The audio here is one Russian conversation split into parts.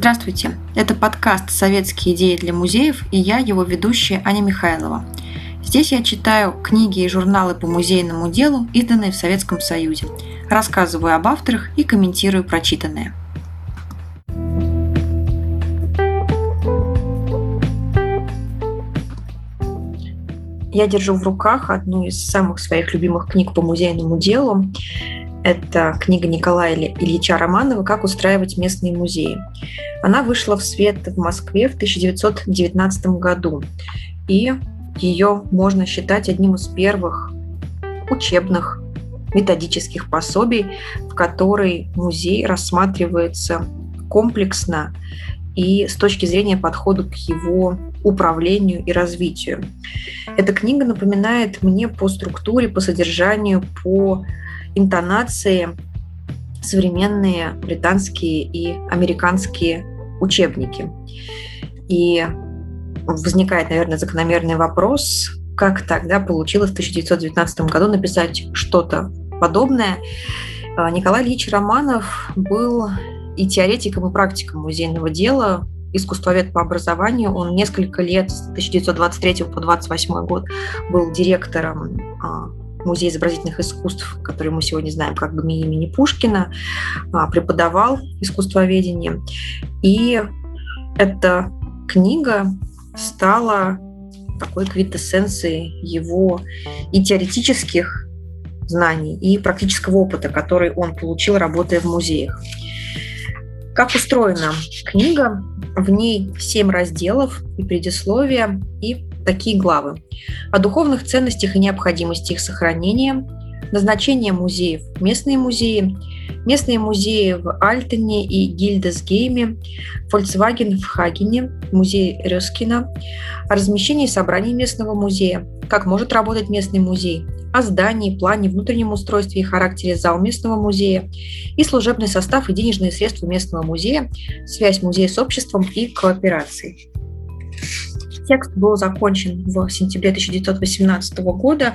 Здравствуйте! Это подкаст «Советские идеи для музеев» и я, его ведущая Аня Михайлова. Здесь я читаю книги и журналы по музейному делу, изданные в Советском Союзе, рассказываю об авторах и комментирую прочитанное. Я держу в руках одну из самых своих любимых книг по музейному делу. Это книга Николая Ильича Романова «Как устраивать местные музеи». Она вышла в свет в Москве в 1919 году. И ее можно считать одним из первых учебных методических пособий, в которой музей рассматривается комплексно и с точки зрения подхода к его управлению и развитию. Эта книга напоминает мне по структуре, по содержанию, по интонации современные британские и американские учебники. И возникает, наверное, закономерный вопрос, как тогда получилось в 1919 году написать что-то подобное. А, Николай Ильич Романов был и теоретиком, и практиком музейного дела, искусствовед по образованию. Он несколько лет, с 1923 по 1928 год, был директором а, Музей изобразительных искусств, который мы сегодня знаем как ГМИ имени Пушкина, а, преподавал искусствоведение. И эта книга стала такой квинтэссенцией его и теоретических знаний, и практического опыта, который он получил, работая в музеях. Как устроена книга? В ней семь разделов и предисловия, и такие главы. О духовных ценностях и необходимости их сохранения, назначение музеев, местные музеи, местные музеи в Альтене и Гильдесгейме, Volkswagen в Хагене, музей Рёскина, о размещении собраний местного музея, как может работать местный музей, о здании, плане, внутреннем устройстве и характере зал местного музея и служебный состав и денежные средства местного музея, связь музея с обществом и кооперацией. Текст был закончен в сентябре 1918 года,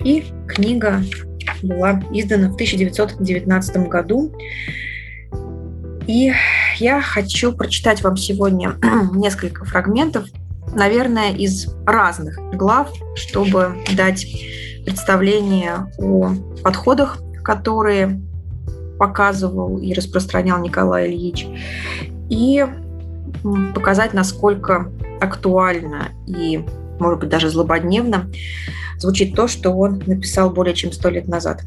и книга была издана в 1919 году. И я хочу прочитать вам сегодня несколько фрагментов, наверное, из разных глав, чтобы дать представление о подходах, которые показывал и распространял Николай Ильич, и показать, насколько актуально и, может быть, даже злободневно звучит то, что он написал более чем сто лет назад.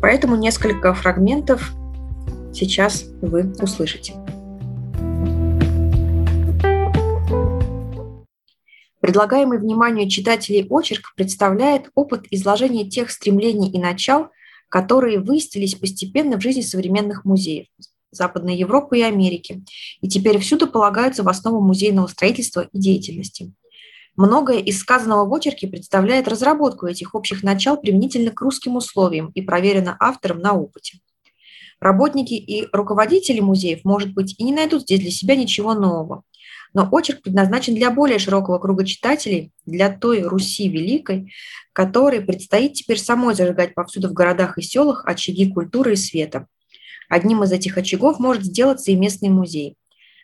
Поэтому несколько фрагментов сейчас вы услышите. Предлагаемый вниманию читателей очерк представляет опыт изложения тех стремлений и начал, которые выстились постепенно в жизни современных музеев Западной Европы и Америки, и теперь всюду полагаются в основу музейного строительства и деятельности. Многое из сказанного в очерке представляет разработку этих общих начал применительно к русским условиям и проверено автором на опыте. Работники и руководители музеев, может быть, и не найдут здесь для себя ничего нового, но очерк предназначен для более широкого круга читателей, для той Руси Великой, которой предстоит теперь самой зажигать повсюду в городах и селах очаги культуры и света. Одним из этих очагов может сделаться и местный музей.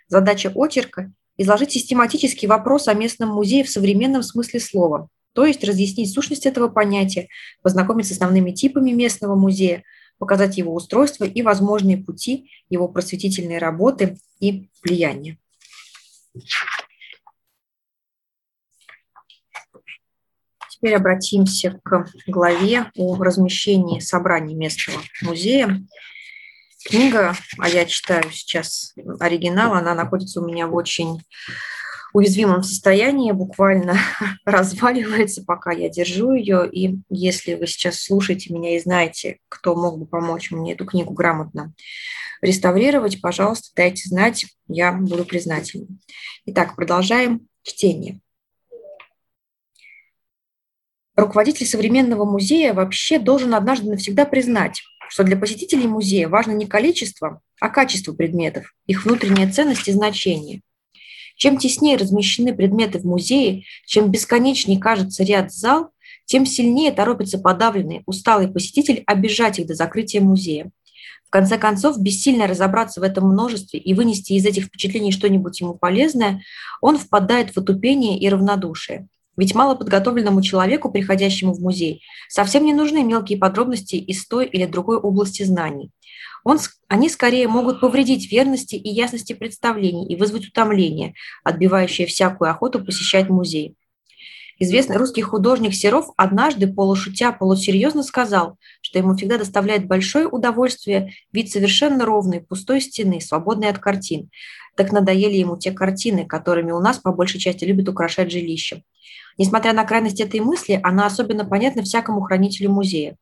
Задача очерка – изложить систематический вопрос о местном музее в современном смысле слова, то есть разъяснить сущность этого понятия, познакомить с основными типами местного музея, показать его устройство и возможные пути его просветительной работы и влияния. Теперь обратимся к главе о размещении собраний местного музея. Книга, а я читаю сейчас оригинал, она находится у меня в очень уязвимом состоянии, буквально разваливается, пока я держу ее. И если вы сейчас слушаете меня и знаете, кто мог бы помочь мне эту книгу грамотно реставрировать, пожалуйста, дайте знать, я буду признательна. Итак, продолжаем чтение. Руководитель современного музея вообще должен однажды навсегда признать, что для посетителей музея важно не количество, а качество предметов, их внутренняя ценность и значение. Чем теснее размещены предметы в музее, чем бесконечнее кажется ряд зал, тем сильнее торопится подавленный, усталый посетитель обижать их до закрытия музея. В конце концов, бессильно разобраться в этом множестве и вынести из этих впечатлений что-нибудь ему полезное, он впадает в отупение и равнодушие. Ведь малоподготовленному человеку, приходящему в музей, совсем не нужны мелкие подробности из той или другой области знаний. Он, они скорее могут повредить верности и ясности представлений и вызвать утомление, отбивающее всякую охоту посещать музей. Известный русский художник Серов однажды, полушутя, полусерьезно сказал, что ему всегда доставляет большое удовольствие вид совершенно ровной, пустой стены, свободной от картин. Так надоели ему те картины, которыми у нас по большей части любят украшать жилище. Несмотря на крайность этой мысли, она особенно понятна всякому хранителю музея.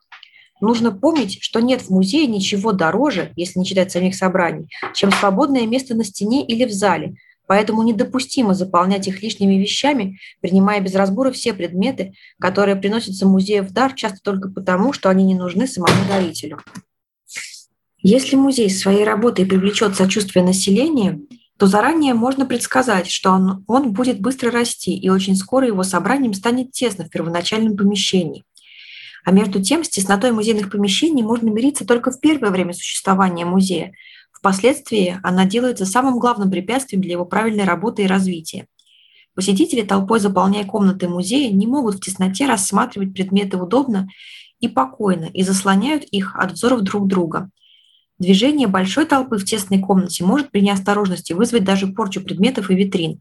Нужно помнить, что нет в музее ничего дороже, если не считать самих собраний, чем свободное место на стене или в зале, Поэтому недопустимо заполнять их лишними вещами, принимая без разбора все предметы, которые приносятся музею в дар часто только потому, что они не нужны самому дарителю. Если музей своей работой привлечет сочувствие населения, то заранее можно предсказать, что он, он будет быстро расти, и очень скоро его собранием станет тесно в первоначальном помещении. А между тем, с теснотой музейных помещений можно мириться только в первое время существования музея, Впоследствии она делается самым главным препятствием для его правильной работы и развития. Посетители, толпой заполняя комнаты музея, не могут в тесноте рассматривать предметы удобно и покойно и заслоняют их от взоров друг друга. Движение большой толпы в тесной комнате может при неосторожности вызвать даже порчу предметов и витрин.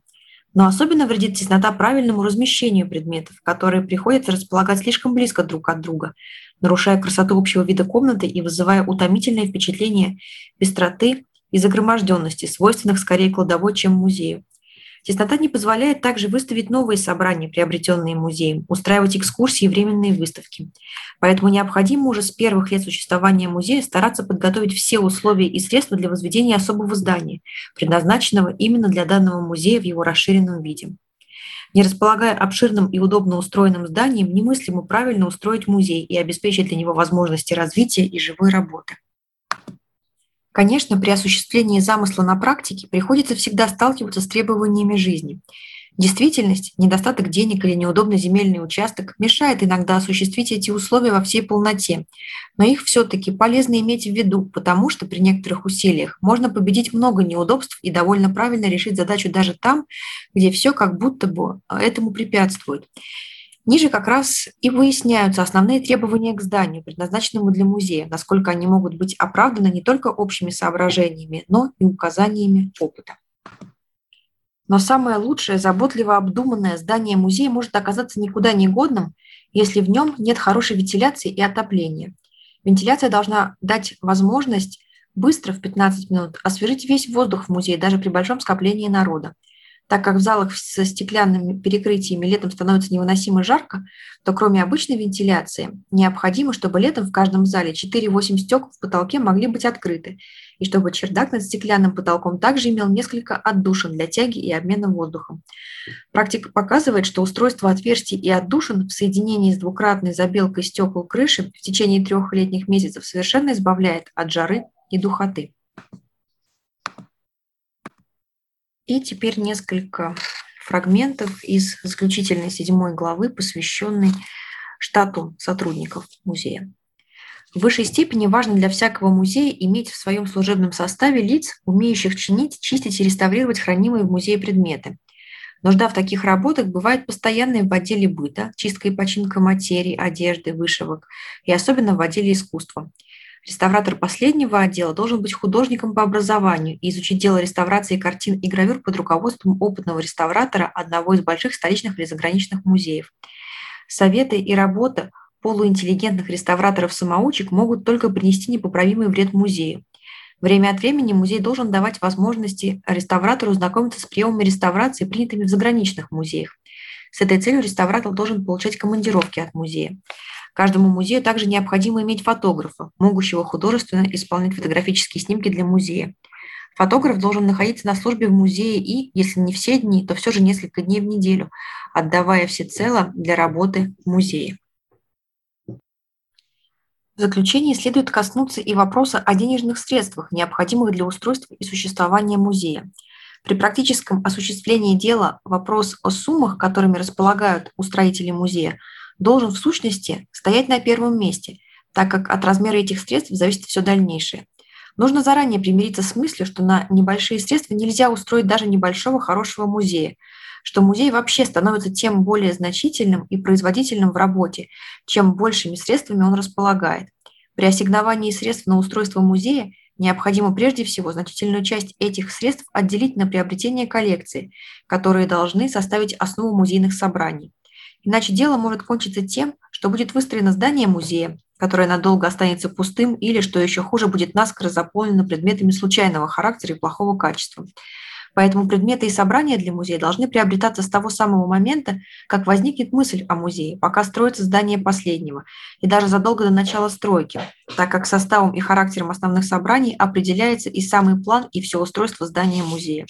Но особенно вредит теснота правильному размещению предметов, которые приходится располагать слишком близко друг от друга, нарушая красоту общего вида комнаты и вызывая утомительное впечатление пестроты и загроможденности, свойственных скорее кладовой, чем музею. Теснота не позволяет также выставить новые собрания, приобретенные музеем, устраивать экскурсии и временные выставки. Поэтому необходимо уже с первых лет существования музея стараться подготовить все условия и средства для возведения особого здания, предназначенного именно для данного музея в его расширенном виде. Не располагая обширным и удобно устроенным зданием, немыслимо правильно устроить музей и обеспечить для него возможности развития и живой работы. Конечно, при осуществлении замысла на практике приходится всегда сталкиваться с требованиями жизни. Действительность, недостаток денег или неудобный земельный участок мешает иногда осуществить эти условия во всей полноте, но их все-таки полезно иметь в виду, потому что при некоторых усилиях можно победить много неудобств и довольно правильно решить задачу даже там, где все как будто бы этому препятствует. Ниже как раз и выясняются основные требования к зданию, предназначенному для музея, насколько они могут быть оправданы не только общими соображениями, но и указаниями опыта. Но самое лучшее, заботливо обдуманное здание музея может оказаться никуда не годным, если в нем нет хорошей вентиляции и отопления. Вентиляция должна дать возможность быстро в 15 минут освежить весь воздух в музее, даже при большом скоплении народа. Так как в залах со стеклянными перекрытиями летом становится невыносимо жарко, то кроме обычной вентиляции необходимо, чтобы летом в каждом зале 4-8 стекол в потолке могли быть открыты, и чтобы чердак над стеклянным потолком также имел несколько отдушин для тяги и обмена воздухом. Практика показывает, что устройство отверстий и отдушин в соединении с двукратной забелкой стекол крыши в течение трех летних месяцев совершенно избавляет от жары и духоты. И теперь несколько фрагментов из заключительной седьмой главы, посвященной штату сотрудников музея. В высшей степени важно для всякого музея иметь в своем служебном составе лиц, умеющих чинить, чистить и реставрировать хранимые в музее предметы. Нужда в таких работах бывает постоянной в отделе быта, чистка и починка материи, одежды, вышивок, и особенно в отделе искусства – Реставратор последнего отдела должен быть художником по образованию и изучить дело реставрации картин и гравюр под руководством опытного реставратора одного из больших столичных или заграничных музеев. Советы и работа полуинтеллигентных реставраторов-самоучек могут только принести непоправимый вред музею. Время от времени музей должен давать возможности реставратору знакомиться с приемами реставрации, принятыми в заграничных музеях. С этой целью реставратор должен получать командировки от музея. Каждому музею также необходимо иметь фотографа, могущего художественно исполнять фотографические снимки для музея. Фотограф должен находиться на службе в музее и, если не все дни, то все же несколько дней в неделю, отдавая всецело для работы в музее. В заключении следует коснуться и вопроса о денежных средствах, необходимых для устройства и существования музея. При практическом осуществлении дела вопрос о суммах, которыми располагают устроители музея, должен в сущности стоять на первом месте, так как от размера этих средств зависит все дальнейшее. Нужно заранее примириться с мыслью, что на небольшие средства нельзя устроить даже небольшого хорошего музея, что музей вообще становится тем более значительным и производительным в работе, чем большими средствами он располагает. При ассигновании средств на устройство музея необходимо прежде всего значительную часть этих средств отделить на приобретение коллекции, которые должны составить основу музейных собраний. Иначе дело может кончиться тем, что будет выстроено здание музея, которое надолго останется пустым или, что еще хуже, будет наскоро заполнено предметами случайного характера и плохого качества. Поэтому предметы и собрания для музея должны приобретаться с того самого момента, как возникнет мысль о музее, пока строится здание последнего, и даже задолго до начала стройки, так как составом и характером основных собраний определяется и самый план, и все устройство здания музея.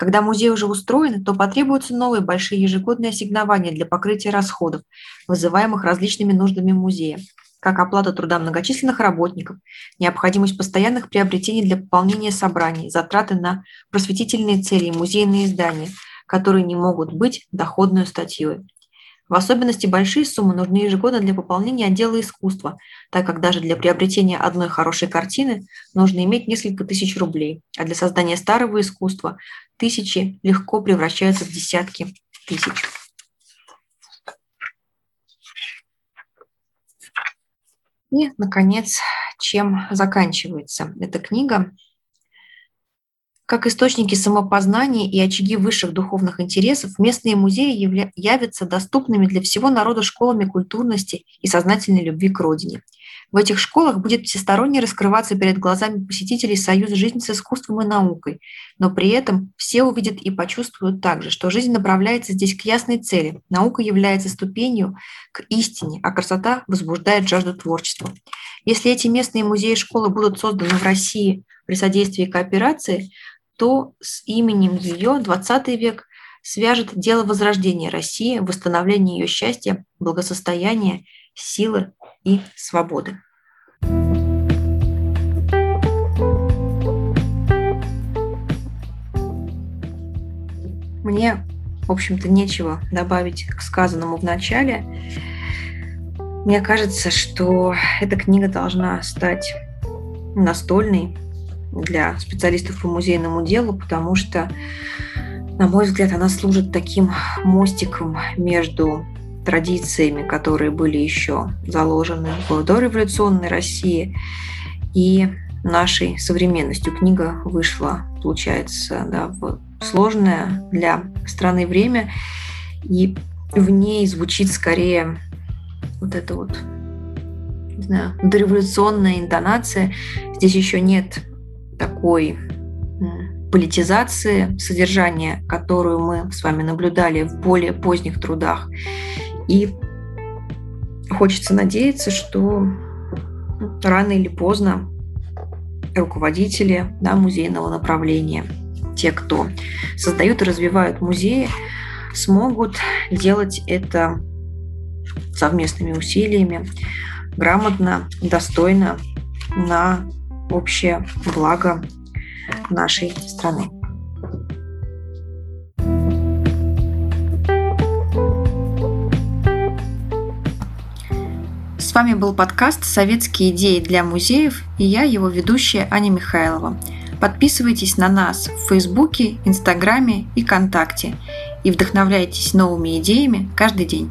Когда музей уже устроен, то потребуются новые большие ежегодные ассигнования для покрытия расходов, вызываемых различными нуждами музея, как оплата труда многочисленных работников, необходимость постоянных приобретений для пополнения собраний, затраты на просветительные цели и музейные издания, которые не могут быть доходной статьей. В особенности большие суммы нужны ежегодно для пополнения отдела искусства, так как даже для приобретения одной хорошей картины нужно иметь несколько тысяч рублей, а для создания старого искусства тысячи легко превращаются в десятки тысяч. И, наконец, чем заканчивается эта книга. Как источники самопознания и очаги высших духовных интересов, местные музеи явля- явятся доступными для всего народа школами культурности и сознательной любви к родине – в этих школах будет всесторонне раскрываться перед глазами посетителей союз жизни с искусством и наукой, но при этом все увидят и почувствуют также, что жизнь направляется здесь к ясной цели. Наука является ступенью к истине, а красота возбуждает жажду творчества. Если эти местные музеи и школы будут созданы в России при содействии кооперации, то с именем ее 20 век свяжет дело возрождения России, восстановления ее счастья, благосостояния, силы и свободы. Мне, в общем-то, нечего добавить к сказанному в начале. Мне кажется, что эта книга должна стать настольной для специалистов по музейному делу, потому что, на мой взгляд, она служит таким мостиком между традициями, которые были еще заложены в дореволюционной России и нашей современностью. Книга вышла, получается, да, в сложное для страны время, и в ней звучит скорее вот это вот не знаю, дореволюционная интонация. Здесь еще нет такой политизации содержания, которую мы с вами наблюдали в более поздних трудах. И хочется надеяться, что рано или поздно руководители да, музейного направления, те, кто создают и развивают музеи, смогут делать это совместными усилиями, грамотно, достойно на общее благо нашей страны. С вами был подкаст «Советские идеи для музеев» и я, его ведущая Аня Михайлова. Подписывайтесь на нас в Фейсбуке, Инстаграме и ВКонтакте и вдохновляйтесь новыми идеями каждый день.